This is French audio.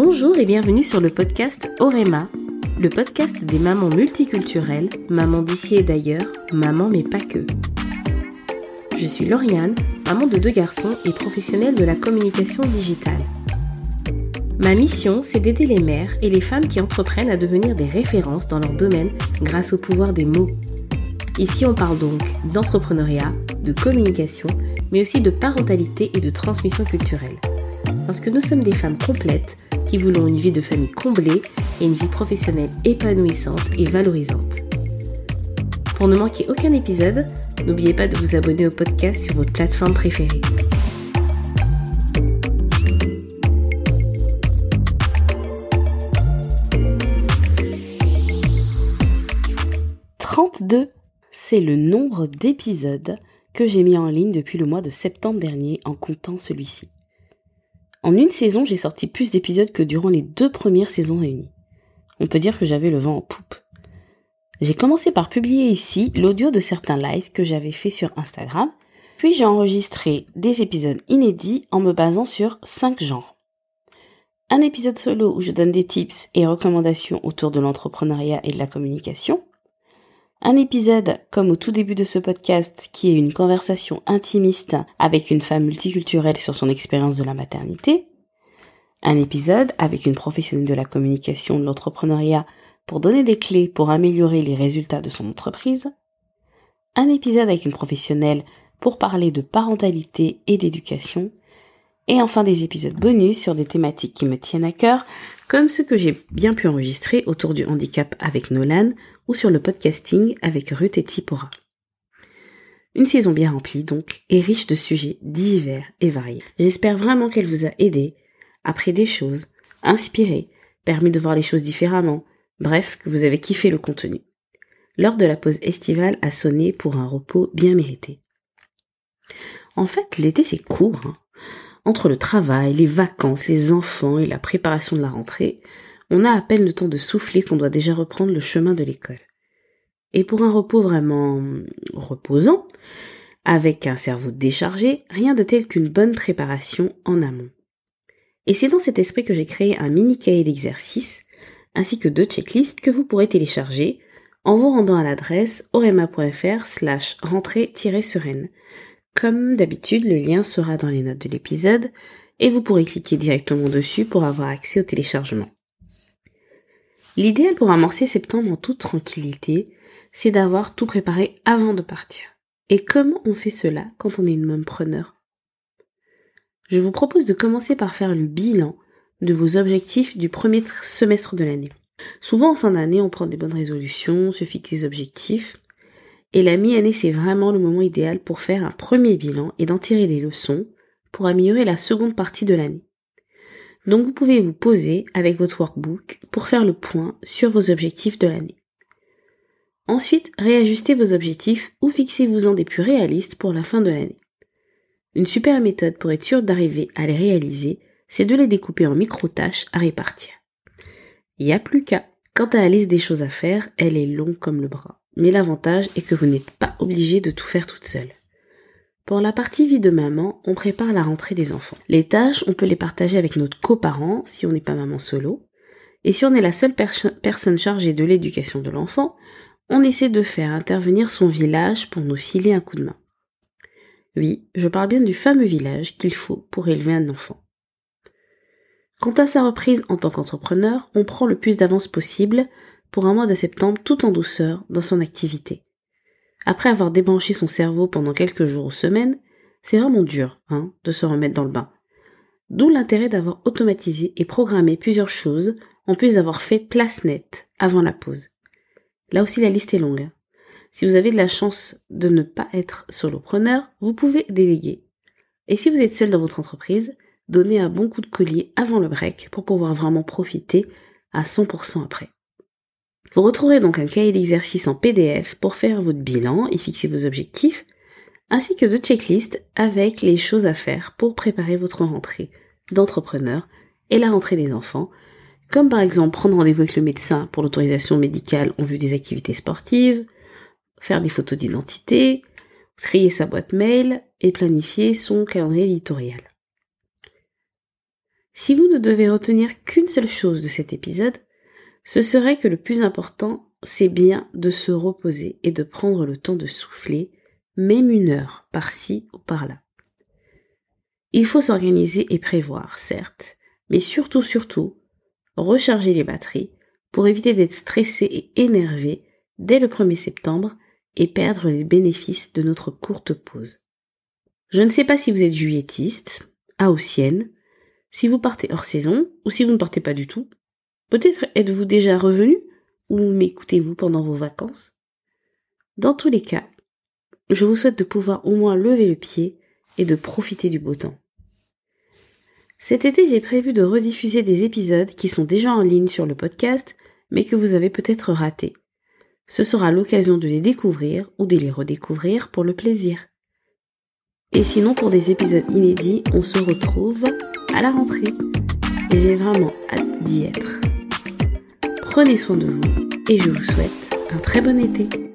Bonjour et bienvenue sur le podcast Orema, le podcast des mamans multiculturelles, mamans d'ici et d'ailleurs, mamans mais pas que. Je suis Lauriane, maman de deux garçons et professionnelle de la communication digitale. Ma mission, c'est d'aider les mères et les femmes qui entreprennent à devenir des références dans leur domaine grâce au pouvoir des mots. Ici, on parle donc d'entrepreneuriat, de communication, mais aussi de parentalité et de transmission culturelle. Parce que nous sommes des femmes complètes qui voulons une vie de famille comblée et une vie professionnelle épanouissante et valorisante. Pour ne manquer aucun épisode, n'oubliez pas de vous abonner au podcast sur votre plateforme préférée. « 32, c'est le nombre d'épisodes que j'ai mis en ligne depuis le mois de septembre dernier en comptant celui-ci. En une saison, j'ai sorti plus d'épisodes que durant les deux premières saisons réunies. On peut dire que j'avais le vent en poupe. J'ai commencé par publier ici l'audio de certains lives que j'avais fait sur Instagram, puis j'ai enregistré des épisodes inédits en me basant sur cinq genres. Un épisode solo où je donne des tips et recommandations autour de l'entrepreneuriat et de la communication, un épisode, comme au tout début de ce podcast, qui est une conversation intimiste avec une femme multiculturelle sur son expérience de la maternité. Un épisode avec une professionnelle de la communication de l'entrepreneuriat pour donner des clés pour améliorer les résultats de son entreprise. Un épisode avec une professionnelle pour parler de parentalité et d'éducation. Et enfin des épisodes bonus sur des thématiques qui me tiennent à cœur, comme ceux que j'ai bien pu enregistrer autour du handicap avec Nolan ou sur le podcasting avec Ruth et Tsipora. Une saison bien remplie donc et riche de sujets divers et variés. J'espère vraiment qu'elle vous a aidé, appris des choses, inspiré, permis de voir les choses différemment, bref, que vous avez kiffé le contenu. L'heure de la pause estivale a sonné pour un repos bien mérité. En fait, l'été c'est court. Hein. Entre le travail, les vacances, les enfants et la préparation de la rentrée, on a à peine le temps de souffler qu'on doit déjà reprendre le chemin de l'école. Et pour un repos vraiment reposant, avec un cerveau déchargé, rien de tel qu'une bonne préparation en amont. Et c'est dans cet esprit que j'ai créé un mini cahier d'exercices, ainsi que deux checklists que vous pourrez télécharger en vous rendant à l'adresse orema.fr slash rentrée-sereine, comme d'habitude, le lien sera dans les notes de l'épisode et vous pourrez cliquer directement dessus pour avoir accès au téléchargement. L'idéal pour amorcer septembre en toute tranquillité, c'est d'avoir tout préparé avant de partir. Et comment on fait cela quand on est une même preneur? Je vous propose de commencer par faire le bilan de vos objectifs du premier semestre de l'année. Souvent en fin d'année, on prend des bonnes résolutions, se fixe des objectifs, et la mi-année, c'est vraiment le moment idéal pour faire un premier bilan et d'en tirer les leçons pour améliorer la seconde partie de l'année. Donc vous pouvez vous poser avec votre workbook pour faire le point sur vos objectifs de l'année. Ensuite, réajustez vos objectifs ou fixez-vous-en des plus réalistes pour la fin de l'année. Une super méthode pour être sûr d'arriver à les réaliser, c'est de les découper en micro-tâches à répartir. Il n'y a plus qu'à. Quant à la liste des choses à faire, elle est longue comme le bras mais l'avantage est que vous n'êtes pas obligé de tout faire toute seule. Pour la partie vie de maman, on prépare la rentrée des enfants. Les tâches, on peut les partager avec notre coparent si on n'est pas maman solo. Et si on est la seule personne chargée de l'éducation de l'enfant, on essaie de faire intervenir son village pour nous filer un coup de main. Oui, je parle bien du fameux village qu'il faut pour élever un enfant. Quant à sa reprise en tant qu'entrepreneur, on prend le plus d'avance possible pour un mois de septembre tout en douceur dans son activité. Après avoir débranché son cerveau pendant quelques jours ou semaines, c'est vraiment dur, hein, de se remettre dans le bain. D'où l'intérêt d'avoir automatisé et programmé plusieurs choses en plus d'avoir fait place nette avant la pause. Là aussi la liste est longue. Hein. Si vous avez de la chance de ne pas être solopreneur, vous pouvez déléguer. Et si vous êtes seul dans votre entreprise, donnez un bon coup de collier avant le break pour pouvoir vraiment profiter à 100% après. Vous retrouverez donc un cahier d'exercice en PDF pour faire votre bilan et fixer vos objectifs, ainsi que deux checklists avec les choses à faire pour préparer votre rentrée d'entrepreneur et la rentrée des enfants, comme par exemple prendre rendez-vous avec le médecin pour l'autorisation médicale en vue des activités sportives, faire des photos d'identité, trier sa boîte mail et planifier son calendrier éditorial. Si vous ne devez retenir qu'une seule chose de cet épisode, ce serait que le plus important, c'est bien de se reposer et de prendre le temps de souffler, même une heure par-ci ou par-là. Il faut s'organiser et prévoir, certes, mais surtout, surtout, recharger les batteries pour éviter d'être stressé et énervé dès le 1er septembre et perdre les bénéfices de notre courte pause. Je ne sais pas si vous êtes juillettiste, haussienne, si vous partez hors saison ou si vous ne partez pas du tout. Peut-être êtes-vous déjà revenu ou m'écoutez-vous pendant vos vacances? Dans tous les cas, je vous souhaite de pouvoir au moins lever le pied et de profiter du beau temps. Cet été, j'ai prévu de rediffuser des épisodes qui sont déjà en ligne sur le podcast, mais que vous avez peut-être ratés. Ce sera l'occasion de les découvrir ou de les redécouvrir pour le plaisir. Et sinon, pour des épisodes inédits, on se retrouve à la rentrée. J'ai vraiment hâte d'y être. Prenez soin de vous et je vous souhaite un très bon été.